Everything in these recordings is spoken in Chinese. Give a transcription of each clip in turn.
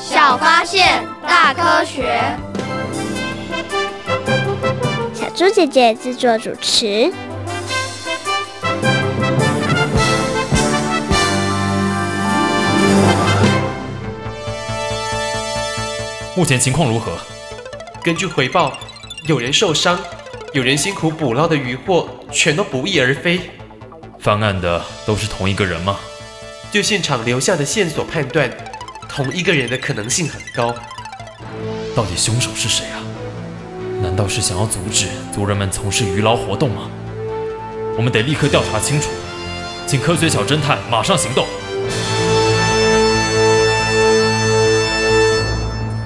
小发现，大科学。小猪姐姐制作主持。目前情况如何？根据回报，有人受伤，有人辛苦捕捞的渔获全都不翼而飞。犯案的都是同一个人吗？就现场留下的线索判断，同一个人的可能性很高。到底凶手是谁啊？难道是想要阻止族人们从事渔捞活动吗？我们得立刻调查清楚，请科学小侦探马上行动。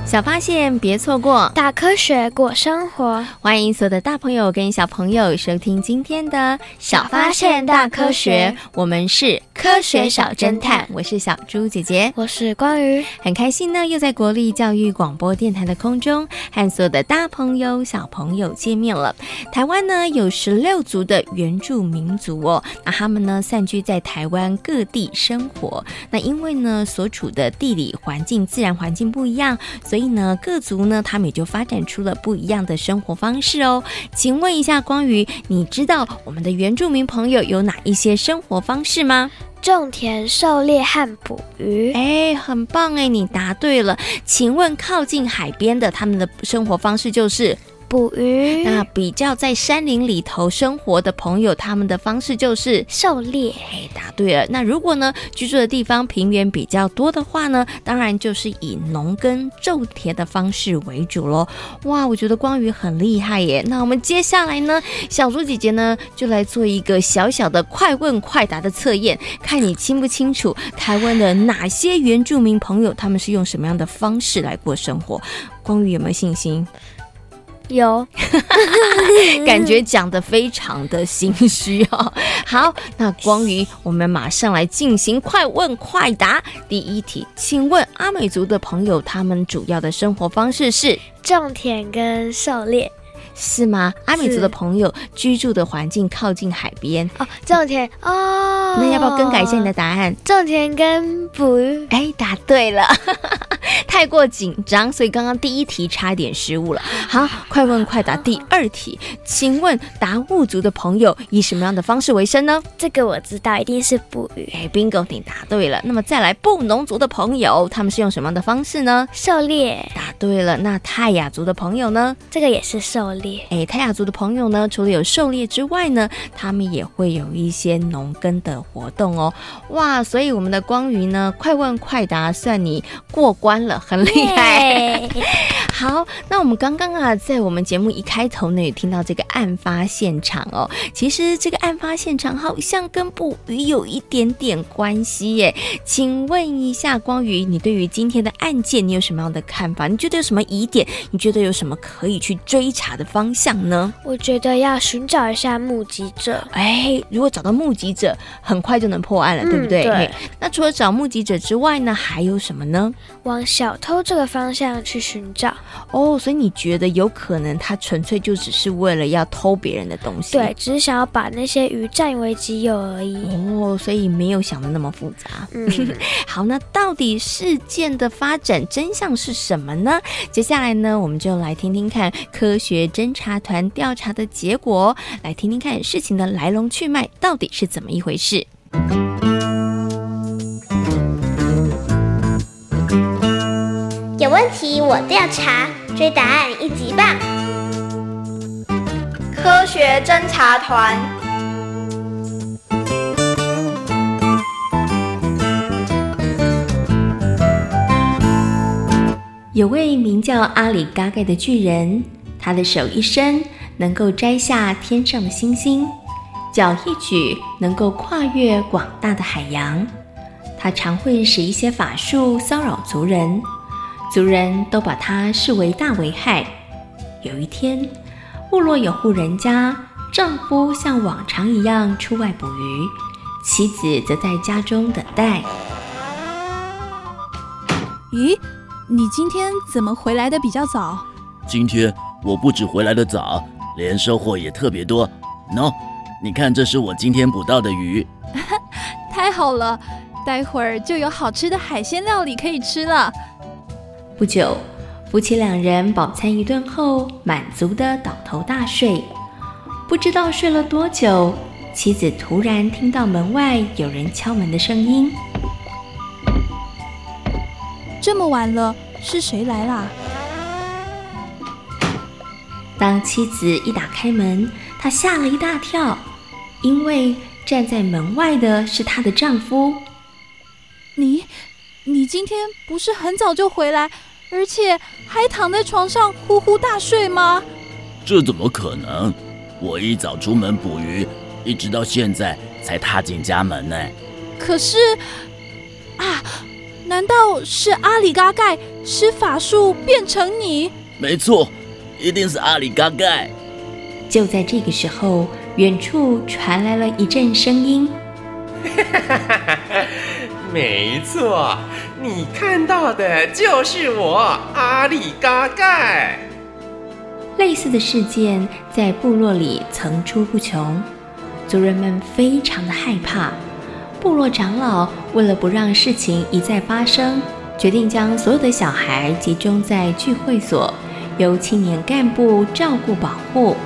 小发现，别错过；大科学，过生活。欢迎所有的大朋友跟小朋友收听今天的《小发现大科学》，我们是科学小侦探，我是小猪姐姐，我是光宇，很开心呢，又在国立教育广播电台的空中和所有的大朋友、小朋友见面了。台湾呢有十六族的原住民族哦，那他们呢散居在台湾各地生活。那因为呢所处的地理环境、自然环境不一样，所以呢，各族呢，他们也就发展出了不一样的生活方式哦。请问一下，光宇，你知道我们的原住民朋友有哪一些生活方式吗？种田、狩猎和捕鱼。哎，很棒哎，你答对了。请问靠近海边的他们的生活方式就是？捕鱼。那比较在山林里头生活的朋友，他们的方式就是狩猎。哎，答对了。那如果呢，居住的地方平原比较多的话呢，当然就是以农耕种田的方式为主喽。哇，我觉得光宇很厉害耶。那我们接下来呢，小猪姐姐呢就来做一个小小的快问快答的测验，看你清不清楚台湾的哪些原住民朋友他们是用什么样的方式来过生活。光宇有没有信心？有，感觉讲的非常的心虚哦。好，那光宇，我们马上来进行快问快答。第一题，请问阿美族的朋友，他们主要的生活方式是种田跟狩猎。是吗？阿美族的朋友居住的环境靠近海边哦，种田哦。那要不要更改一下你的答案？种田跟捕鱼。哎，答对了，太过紧张，所以刚刚第一题差一点失误了。好，快问快答，第二题，请问达悟族的朋友以什么样的方式为生呢？这个我知道，一定是捕鱼。哎，bingo，你答对了。那么再来，布农族的朋友，他们是用什么样的方式呢？狩猎。答对了。那泰雅族的朋友呢？这个也是狩猎。哎，泰雅族的朋友呢，除了有狩猎之外呢，他们也会有一些农耕的活动哦。哇，所以我们的光鱼呢，快问快答，算你过关了，很厉害。好，那我们刚刚啊，在我们节目一开头呢，也听到这个案发现场哦。其实这个案发现场好像跟捕鱼有一点点关系耶。请问一下，光宇，你对于今天的案件，你有什么样的看法？你觉得有什么疑点？你觉得有什么可以去追查的方向呢？我觉得要寻找一下目击者。哎，如果找到目击者，很快就能破案了，嗯、对不对？对。那除了找目击者之外呢，还有什么呢？往小偷这个方向去寻找。哦，所以你觉得有可能他纯粹就只是为了要偷别人的东西？对，只是想要把那些鱼占为己有而已。哦，所以没有想的那么复杂。嗯，好，那到底事件的发展真相是什么呢？接下来呢，我们就来听听看科学侦查团调查的结果，来听听看事情的来龙去脉到底是怎么一回事。问题我调查，追答案一级棒！科学侦查团。有位名叫阿里嘎盖的巨人，他的手一伸，能够摘下天上的星星；脚一举，能够跨越广大的海洋。他常会使一些法术骚扰族人。族人都把它视为大危害。有一天，部落有户人家，丈夫像往常一样出外捕鱼，妻子则在家中等待。咦，你今天怎么回来的比较早？今天我不止回来的早，连收获也特别多。喏，你看，这是我今天捕到的鱼。太好了，待会儿就有好吃的海鲜料理可以吃了。不久，夫妻两人饱餐一顿后，满足的倒头大睡。不知道睡了多久，妻子突然听到门外有人敲门的声音。这么晚了，是谁来啦？当妻子一打开门，她吓了一大跳，因为站在门外的是她的丈夫。你，你今天不是很早就回来，而且还躺在床上呼呼大睡吗？这怎么可能？我一早出门捕鱼，一直到现在才踏进家门呢。可是，啊！难道是阿里嘎盖施法术变成你？没错，一定是阿里嘎盖。就在这个时候，远处传来了一阵声音。没错，你看到的就是我阿里嘎盖。类似的事件在部落里层出不穷，族人们非常的害怕。部落长老为了不让事情一再发生，决定将所有的小孩集中在聚会所，由青年干部照顾保护，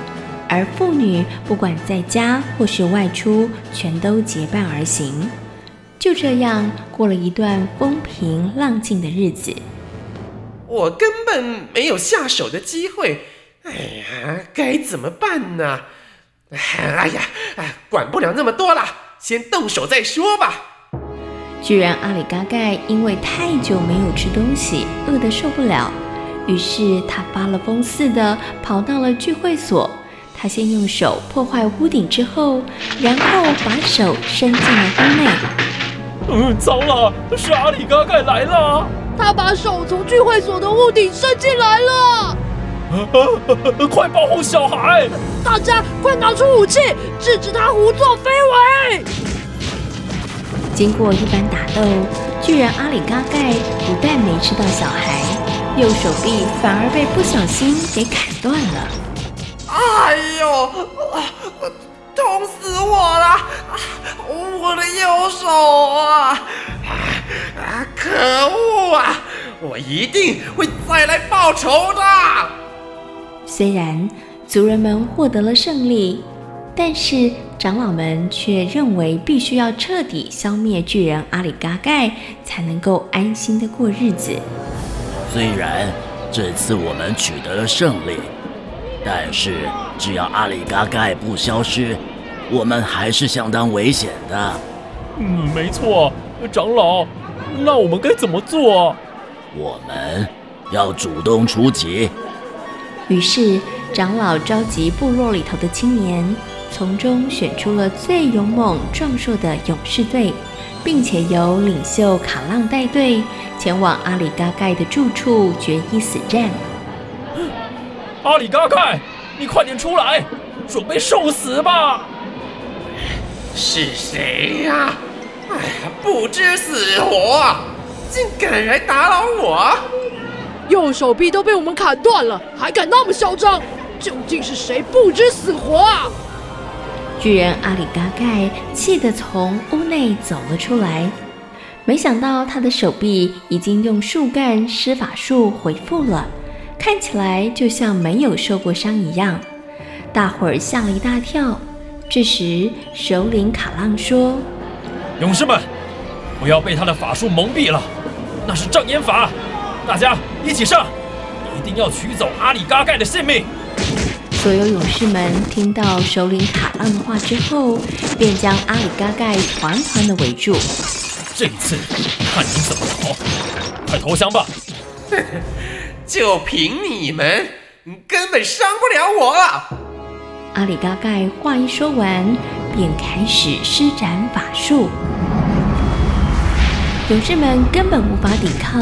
而妇女不管在家或是外出，全都结伴而行。就这样过了一段风平浪静的日子。我根本没有下手的机会，哎呀，该怎么办呢？哎呀，管不了那么多了。先动手再说吧。居然阿里嘎盖因为太久没有吃东西，饿得受不了，于是他发了疯似的跑到了聚会所。他先用手破坏屋顶，之后，然后把手伸进了屋内。嗯，糟了，是阿里嘎盖来了！他把手从聚会所的屋顶伸进来了。快保护小孩！大家快拿出武器，制止他胡作非为！经过一番打斗，巨人阿里嘎盖不但没吃到小孩，右手臂反而被不小心给砍断了。哎呦，痛死我了！我的右手啊！啊，可恶啊！我一定会再来报仇的。虽然族人们获得了胜利，但是长老们却认为必须要彻底消灭巨人阿里嘎盖，才能够安心的过日子。虽然这次我们取得了胜利，但是只要阿里嘎盖不消失，我们还是相当危险的。嗯，没错，长老，那我们该怎么做？我们要主动出击。于是，长老召集部落里头的青年，从中选出了最勇猛壮硕的勇士队，并且由领袖卡浪带队前往阿里嘎盖的住处决一死战。阿里嘎盖，你快点出来，准备受死吧！是谁呀？哎呀，不知死活，竟敢来打扰我！右手臂都被我们砍断了，还敢那么嚣张？究竟是谁不知死活啊？巨人阿里嘎盖气得从屋内走了出来，没想到他的手臂已经用树干施法术恢复了，看起来就像没有受过伤一样。大伙儿吓了一大跳。这时，首领卡浪说：“勇士们，不要被他的法术蒙蔽了，那是障眼法。”大家一起上，一定要取走阿里嘎盖的性命！所有勇士们听到首领卡浪的话之后，便将阿里嘎盖团团的围住。这一次，看你怎么逃！快投降吧！就凭你们，根本伤不了我。阿里嘎盖话一说完，便开始施展法术。勇士们根本无法抵抗。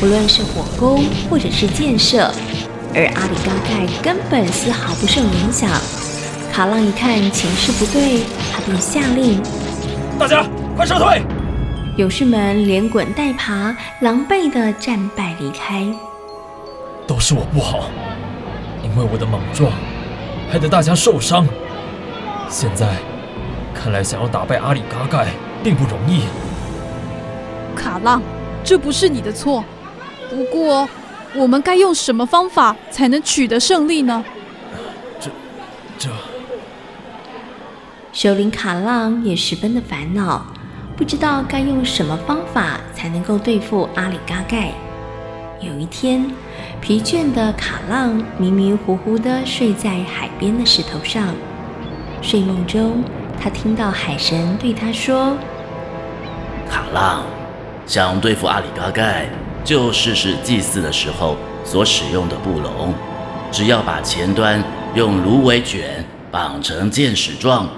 不论是火攻或者是箭射，而阿里嘎盖根本丝毫不受影响。卡浪一看情势不对，他便下令：“大家快撤退！”勇士们连滚带爬，狼狈地战败离开。都是我不好，因为我的莽撞，害得大家受伤。现在看来，想要打败阿里嘎盖并不容易。卡浪，这不是你的错。不过，我们该用什么方法才能取得胜利呢？这，这。首领卡浪也十分的烦恼，不知道该用什么方法才能够对付阿里嘎盖。有一天，疲倦的卡浪迷迷糊糊地睡在海边的石头上。睡梦中，他听到海神对他说：“卡浪，想对付阿里嘎盖，就试试祭祀的时候所使用的布笼，只要把前端用芦苇卷绑成箭矢状。”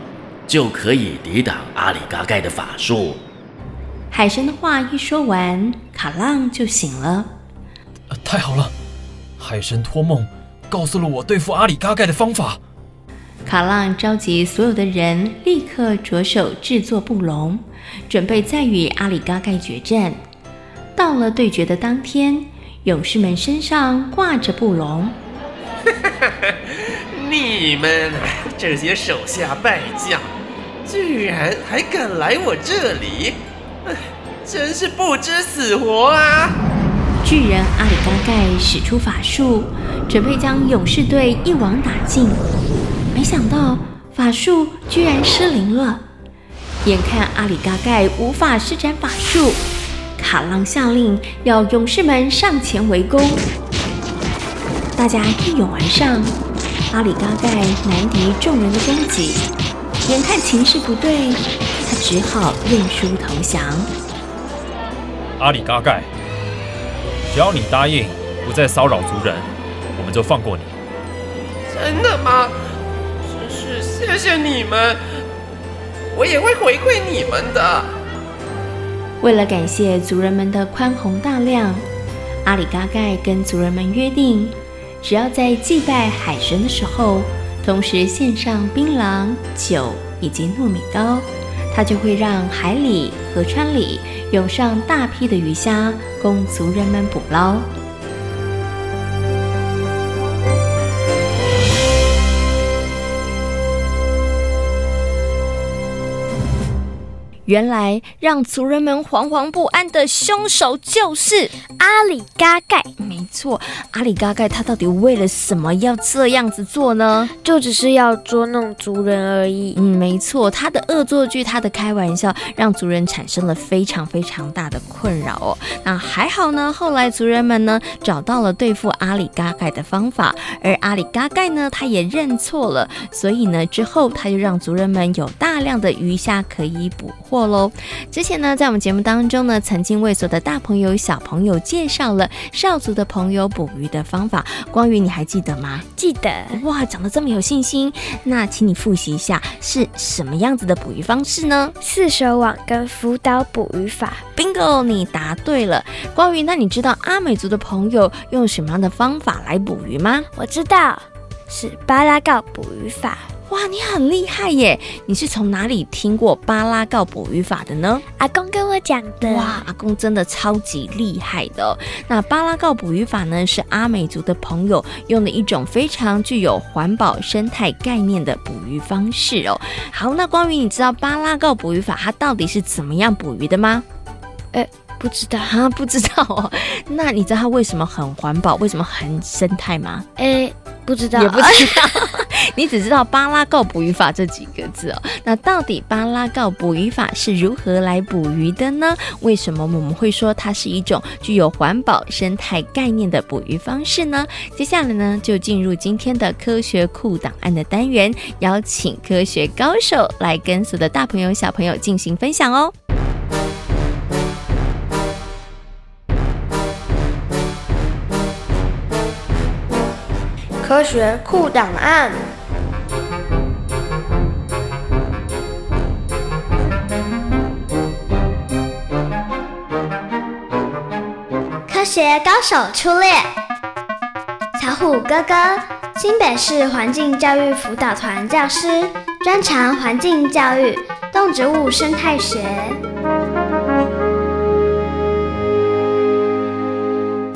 就可以抵挡阿里嘎盖的法术。海神的话一说完，卡浪就醒了。太好了，海神托梦告诉了我对付阿里嘎盖的方法。卡浪召集所有的人，立刻着手制作布笼，准备再与阿里嘎盖决战。到了对决的当天，勇士们身上挂着布笼。你们这些手下败将，居然还敢来我这里，真是不知死活啊！巨人阿里嘎盖使出法术，准备将勇士队一网打尽，没想到法术居然失灵了。眼看阿里嘎盖无法施展法术，卡浪下令要勇士们上前围攻。大家一拥而上。阿里嘎盖难敌众人的攻击，眼看情势不对，他只好认输投降。阿里嘎盖，只要你答应不再骚扰族人，我们就放过你。真的吗？真是谢谢你们，我也会回馈你们的。为了感谢族人们的宽宏大量，阿里嘎盖跟族人们约定。只要在祭拜海神的时候，同时献上槟榔、酒以及糯米糕，他就会让海里、河川里涌上大批的鱼虾，供族人们捕捞。原来让族人们惶惶不安的凶手就是阿里嘎盖。没错，阿里嘎盖他到底为了什么要这样子做呢？就只是要捉弄族人而已。嗯，没错，他的恶作剧，他的开玩笑，让族人产生了非常非常大的困扰哦。那还好呢，后来族人们呢找到了对付阿里嘎盖的方法，而阿里嘎盖呢他也认错了，所以呢之后他就让族人们有大量的鱼虾可以捕获。过喽！之前呢，在我们节目当中呢，曾经为所有的大朋友、小朋友介绍了少族的朋友捕鱼的方法。光宇，你还记得吗？记得。哇，讲的这么有信心，那请你复习一下是什么样子的捕鱼方式呢？四手网跟浮岛捕鱼法。Bingo，你答对了。光宇，那你知道阿美族的朋友用什么样的方法来捕鱼吗？我知道，是巴拉告捕鱼法。哇，你很厉害耶！你是从哪里听过巴拉告捕鱼法的呢？阿公跟我讲的。哇，阿公真的超级厉害的哦。那巴拉告捕鱼法呢，是阿美族的朋友用的一种非常具有环保生态概念的捕鱼方式哦。好，那关于，你知道巴拉告捕鱼法它到底是怎么样捕鱼的吗？呃，不知道啊，不知道哦。那你知道它为什么很环保，为什么很生态吗？诶，不知道，也不知道。你只知道巴拉告捕鱼法这几个字哦，那到底巴拉告捕鱼法是如何来捕鱼的呢？为什么我们会说它是一种具有环保生态概念的捕鱼方式呢？接下来呢，就进入今天的科学库档案的单元，邀请科学高手来跟所有的大朋友小朋友进行分享哦。科学酷档案。科学高手出列，小虎哥哥，新北市环境教育辅导团教师，专长环境教育、动植物生态学。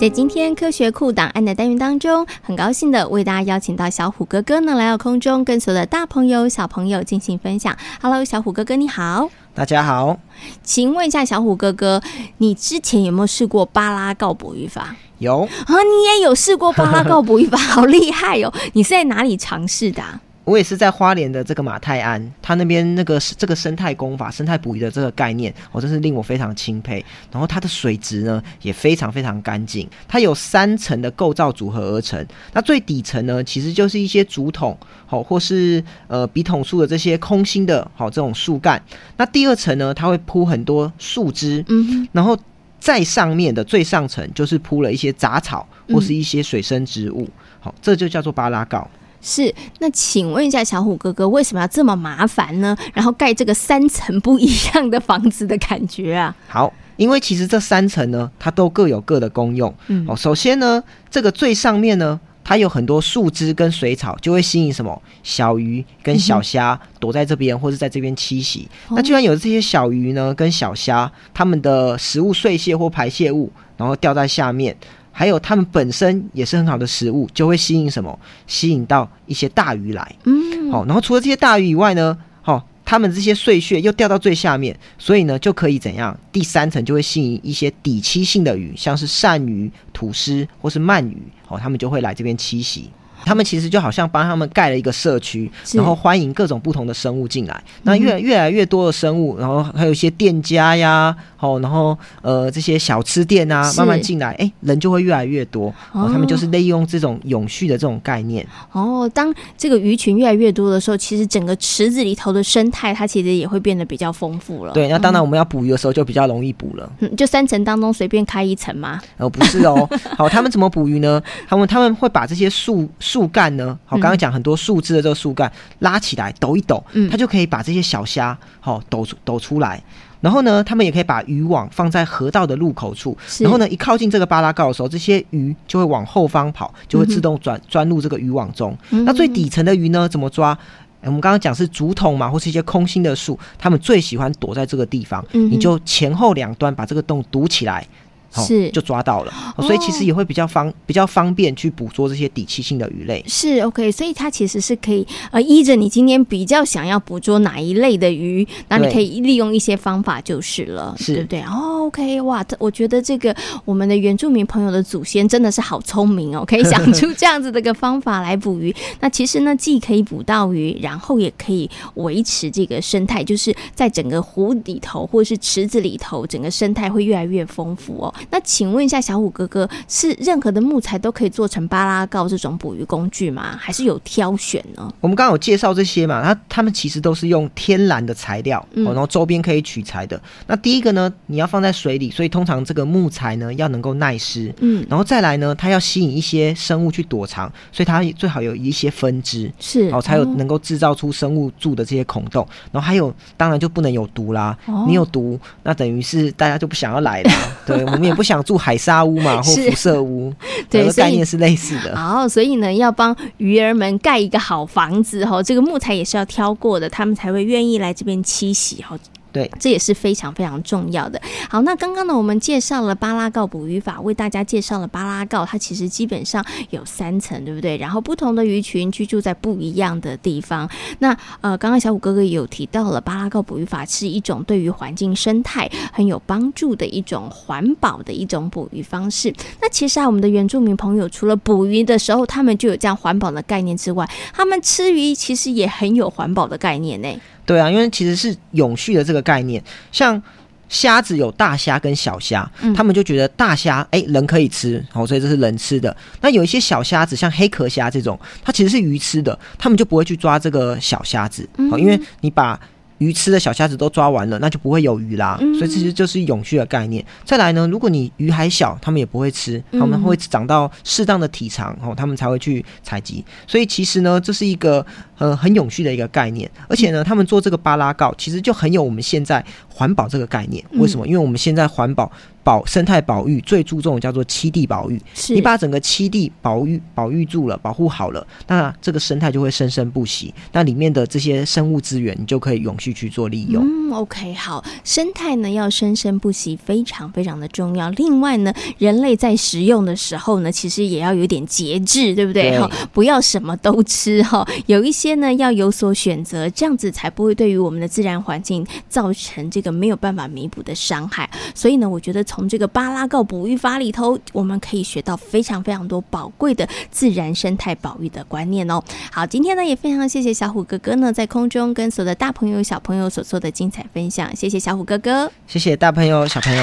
在今天科学库档案的单元当中，很高兴的为大家邀请到小虎哥哥呢来到空中，跟所有的大朋友、小朋友进行分享。Hello，小虎哥哥你好，大家好，请问一下小虎哥哥，你之前有没有试过巴拉告捕语法？有啊，你也有试过巴拉告捕语法，好厉害哦！你是在哪里尝试的啊？我也是在花莲的这个马泰安，他那边那个这个生态工法、生态捕鱼的这个概念，我真是令我非常钦佩。然后它的水质呢也非常非常干净，它有三层的构造组合而成。那最底层呢，其实就是一些竹筒，好或是呃笔筒树的这些空心的，好这种树干。那第二层呢，它会铺很多树枝，嗯，然后在上面的最上层就是铺了一些杂草或是一些水生植物，好，这就叫做巴拉告。是，那请问一下小虎哥哥，为什么要这么麻烦呢？然后盖这个三层不一样的房子的感觉啊？好，因为其实这三层呢，它都各有各的功用。嗯，哦，首先呢，这个最上面呢，它有很多树枝跟水草，就会吸引什么小鱼跟小虾躲在这边，嗯、或是在这边栖息。哦、那居然有这些小鱼呢跟小虾，它们的食物碎屑或排泄物，然后掉在下面。还有它们本身也是很好的食物，就会吸引什么？吸引到一些大鱼来。嗯，好，然后除了这些大鱼以外呢，好，它们这些碎屑又掉到最下面，所以呢就可以怎样？第三层就会吸引一些底栖性的鱼，像是鳝鱼、土狮或是鳗鱼，好，它们就会来这边栖息。他们其实就好像帮他们盖了一个社区，然后欢迎各种不同的生物进来。那越越来越多的生物，然后还有一些店家呀，哦，然后呃这些小吃店啊，慢慢进来，哎，人就会越来越多。哦，他们就是利用这种永续的这种概念。哦，当这个鱼群越来越多的时候，其实整个池子里头的生态，它其实也会变得比较丰富了。对，那当然我们要捕鱼的时候就比较容易捕了。嗯，就三层当中随便开一层吗？呃，不是哦。好，他们怎么捕鱼呢？他们他们会把这些树。树干呢？好，刚刚讲很多树枝的这个树干拉起来抖一抖，它就可以把这些小虾好抖出抖出来。然后呢，他们也可以把渔网放在河道的入口处。然后呢，一靠近这个巴拉告的时候，这些鱼就会往后方跑，就会自动钻钻入这个渔网中。那最底层的鱼呢，怎么抓？我们刚刚讲是竹筒嘛，或是一些空心的树，他们最喜欢躲在这个地方。你就前后两端把这个洞堵起来。是、哦，就抓到了，哦、所以其实也会比较方比较方便去捕捉这些底栖性的鱼类。是 OK，所以它其实是可以呃依着你今天比较想要捕捉哪一类的鱼，那你可以利用一些方法就是了，对，对不对？哦，OK，哇，我觉得这个我们的原住民朋友的祖先真的是好聪明哦，可以想出这样子的一个方法来捕鱼。那其实呢，既可以捕到鱼，然后也可以维持这个生态，就是在整个湖里头或是池子里头，整个生态会越来越丰富哦。那请问一下，小虎哥哥，是任何的木材都可以做成巴拉告这种捕鱼工具吗？还是有挑选呢？我们刚刚有介绍这些嘛，它它们其实都是用天然的材料，嗯、然后周边可以取材的。那第一个呢，你要放在水里，所以通常这个木材呢要能够耐湿，嗯，然后再来呢，它要吸引一些生物去躲藏，所以它最好有一些分支，是，哦才有能够制造出生物住的这些孔洞。然后还有，当然就不能有毒啦，哦、你有毒，那等于是大家就不想要来了。对，我们也不想住海沙屋嘛，或辐射屋，对，概念是类似的。哦，所以呢，要帮鱼儿们盖一个好房子哈，这个木材也是要挑过的，他们才会愿意来这边栖息哈。对，这也是非常非常重要的。好，那刚刚呢，我们介绍了巴拉告捕鱼法，为大家介绍了巴拉告，它其实基本上有三层，对不对？然后不同的鱼群居住在不一样的地方。那呃，刚刚小虎哥哥有提到了，巴拉告捕鱼法是一种对于环境生态很有帮助的一种环保的一种捕鱼方式。那其实啊，我们的原住民朋友除了捕鱼的时候，他们就有这样环保的概念之外，他们吃鱼其实也很有环保的概念呢。对啊，因为其实是永续的这个概念，像虾子有大虾跟小虾，嗯、他们就觉得大虾哎人可以吃，哦，所以这是人吃的。那有一些小虾子，像黑壳虾这种，它其实是鱼吃的，他们就不会去抓这个小虾子，哦、因为你把。鱼吃的小虾子都抓完了，那就不会有鱼啦。嗯、所以其实就是永续的概念。再来呢，如果你鱼还小，他们也不会吃，他们会长到适当的体长，哦，他们才会去采集。所以其实呢，这是一个呃很永续的一个概念。而且呢，他们做这个巴拉告，其实就很有我们现在环保这个概念。为什么？因为我们现在环保保生态保育最注重的叫做七地保育。是你把整个七地保育保育住了，保护好了，那这个生态就会生生不息。那里面的这些生物资源，你就可以永续去做利用。嗯，OK，好，生态呢要生生不息，非常非常的重要。另外呢，人类在食用的时候呢，其实也要有点节制，对不对？哈，不要什么都吃哈，有一些呢要有所选择，这样子才不会对于我们的自然环境造成这个没有办法弥补的伤害。所以呢，我觉得从这个巴拉告哺育法里头，我们可以学到非常非常多宝贵的自然生态保育的观念哦。好，今天呢也非常谢谢小虎哥哥呢在空中跟所有的大朋友小朋友所做的精彩分享，谢谢小虎哥哥，谢谢大朋友小朋友。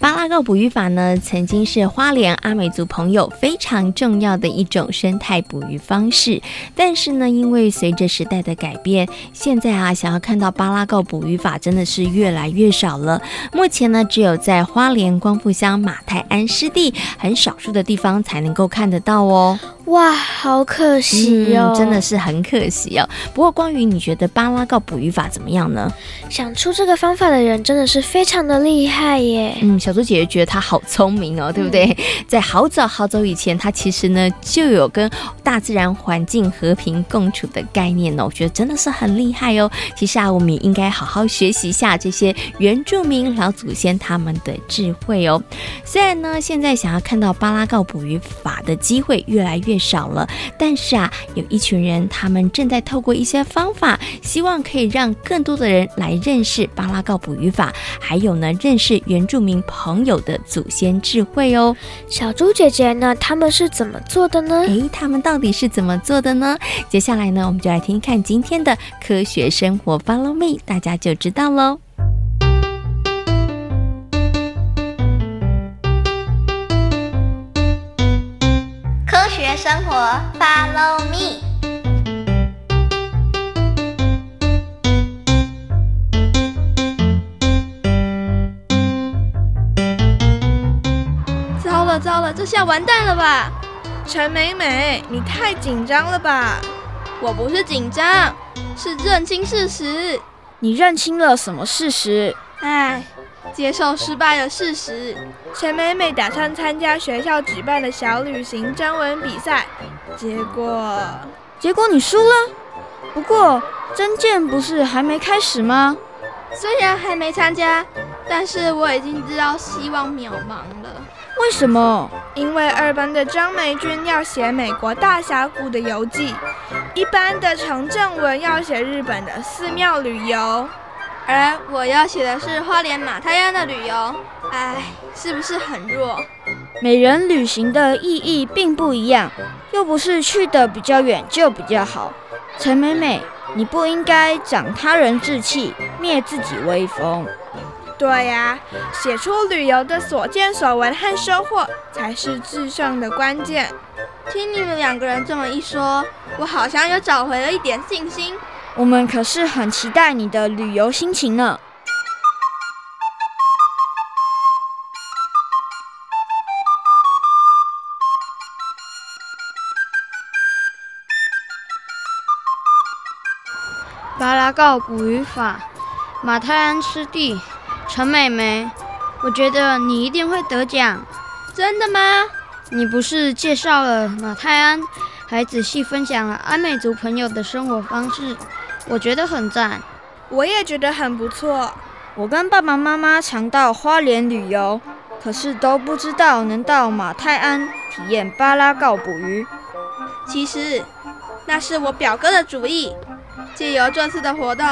巴拉告捕鱼法呢，曾经是花莲阿美族朋友非常重要的一种生态捕鱼方式。但是呢，因为随着时代的改变，现在啊，想要看到巴拉告捕鱼法真的是越来越少了。目前呢，只有在花莲光复乡马太安湿地很少数的地方才能够看得到哦。哇，好可惜哦，嗯，真的是很可惜哦。不过，光宇，你觉得巴拉告捕鱼法怎么样呢？想出这个方法的人真的是非常的厉害耶。嗯，小猪姐姐觉得他好聪明哦，对不对？嗯、在好早好早以前，他其实呢就有跟大自然环境和平共处的概念哦。我觉得真的是很厉害哦。其实啊，我们也应该好好学习一下这些原住民老祖先他们的智慧哦。虽然呢，现在想要看到巴拉告捕鱼法的机会越来越少了，但是啊，有一群人，他们正在透过一些方法，希望可以让更多的人来认识巴拉告捕鱼法，还有呢，认识原住民朋友的祖先智慧哦。小猪姐姐呢，他们是怎么做的呢？诶，他们到底是怎么做的呢？接下来呢，我们就来听看今天的科学生活，Follow me，大家就知道喽。科学生活，Follow me。了糟了，这下完蛋了吧？陈美美，你太紧张了吧？我不是紧张，是认清事实。你认清了什么事实？哎。接受失败的事实。陈美美打算参加学校举办的小旅行征文比赛，结果，结果你输了。不过征件不是还没开始吗？虽然还没参加，但是我已经知道希望渺茫了。为什么？因为二班的张梅君要写美国大峡谷的游记，一班的程正文要写日本的寺庙旅游。而我要写的是花莲马太鞍的旅游，唉，是不是很弱？每人旅行的意义并不一样，又不是去的比较远就比较好。陈美美，你不应该长他人志气，灭自己威风。对呀，写出旅游的所见所闻和收获，才是制胜的关键。听你们两个人这么一说，我好像又找回了一点信心。我们可是很期待你的旅游心情呢。巴拉告捕鱼法，马太安湿地，陈美美，我觉得你一定会得奖。真的吗？你不是介绍了马泰安，还仔细分享了阿美族朋友的生活方式。我觉得很赞，我也觉得很不错。我跟爸爸妈妈常到花莲旅游，可是都不知道能到马泰安体验巴拉告捕鱼。其实那是我表哥的主意。借由这次的活动，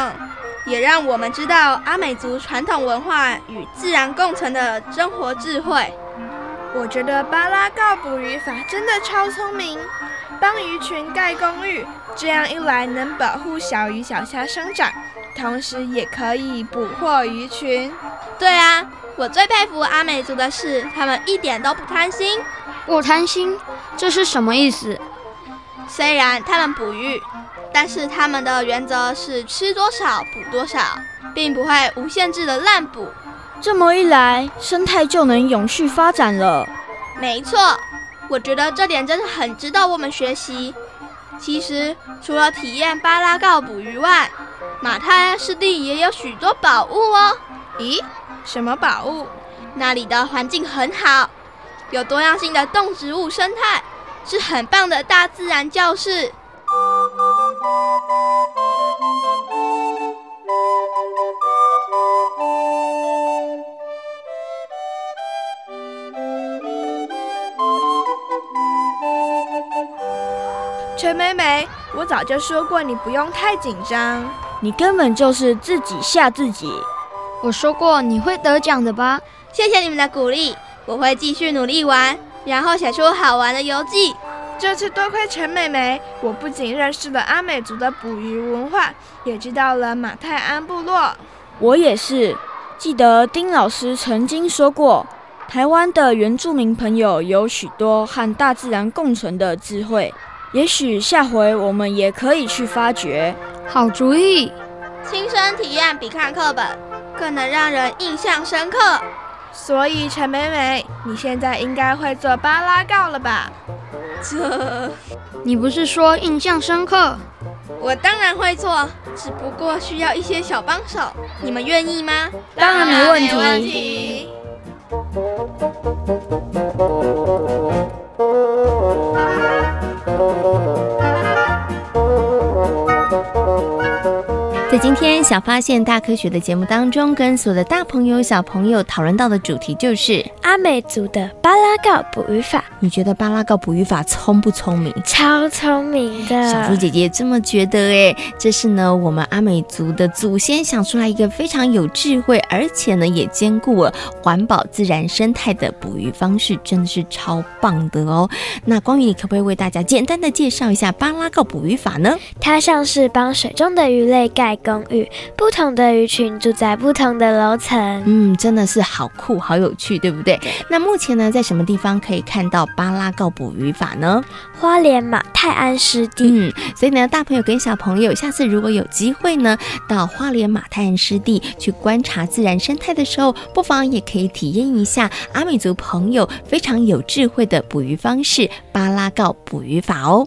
也让我们知道阿美族传统文化与自然共存的生活智慧。我觉得巴拉告捕鱼法真的超聪明。帮鱼群盖公寓，这样一来能保护小鱼小虾生长，同时也可以捕获鱼群。对啊，我最佩服阿美族的是，他们一点都不贪心。不贪心，这是什么意思？虽然他们捕鱼，但是他们的原则是吃多少补多少，并不会无限制的滥补。这么一来，生态就能永续发展了。没错。我觉得这点真的很值得我们学习。其实，除了体验巴拉告捕鱼外，马太安湿地也有许多宝物哦。咦，什么宝物？那里的环境很好，有多样性的动植物生态，是很棒的大自然教室。陈美美，我早就说过你不用太紧张，你根本就是自己吓自己。我说过你会得奖的吧？谢谢你们的鼓励，我会继续努力玩，然后写出好玩的游记。这次多亏陈美美，我不仅认识了阿美族的捕鱼文化，也知道了马太安部落。我也是，记得丁老师曾经说过，台湾的原住民朋友有许多和大自然共存的智慧，也许下回我们也可以去发掘。好主意，亲身体验比看课本更能让人印象深刻。所以陈美美，你现在应该会做巴拉告了吧？这，你不是说印象深刻？我当然会做，只不过需要一些小帮手。你们愿意吗？当然没问题。在今天小发现大科学的节目当中，跟所有的大朋友小朋友讨论到的主题就是阿美族的巴拉告捕鱼法。你觉得巴拉告捕鱼法聪不聪明？超聪明的。小猪姐姐这么觉得哎，这是呢我们阿美族的祖先想出来一个非常有智慧，而且呢也兼顾了环保自然生态的捕鱼方式，真的是超棒的哦。那光宇，你可不可以为大家简单的介绍一下巴拉告捕鱼法呢？它像是帮水中的鱼类盖公寓，不同的鱼群住在不同的楼层。嗯，真的是好酷，好有趣，对不对？对。那目前呢，在什么地方可以看到巴拉告捕鱼法呢？花莲马泰安湿地。嗯，所以呢，大朋友跟小朋友，下次如果有机会呢，到花莲马泰安湿地去观察自然生态的时候，不妨也可以体验一下阿美族朋友非常有智慧的捕鱼方式——巴拉告捕鱼法哦。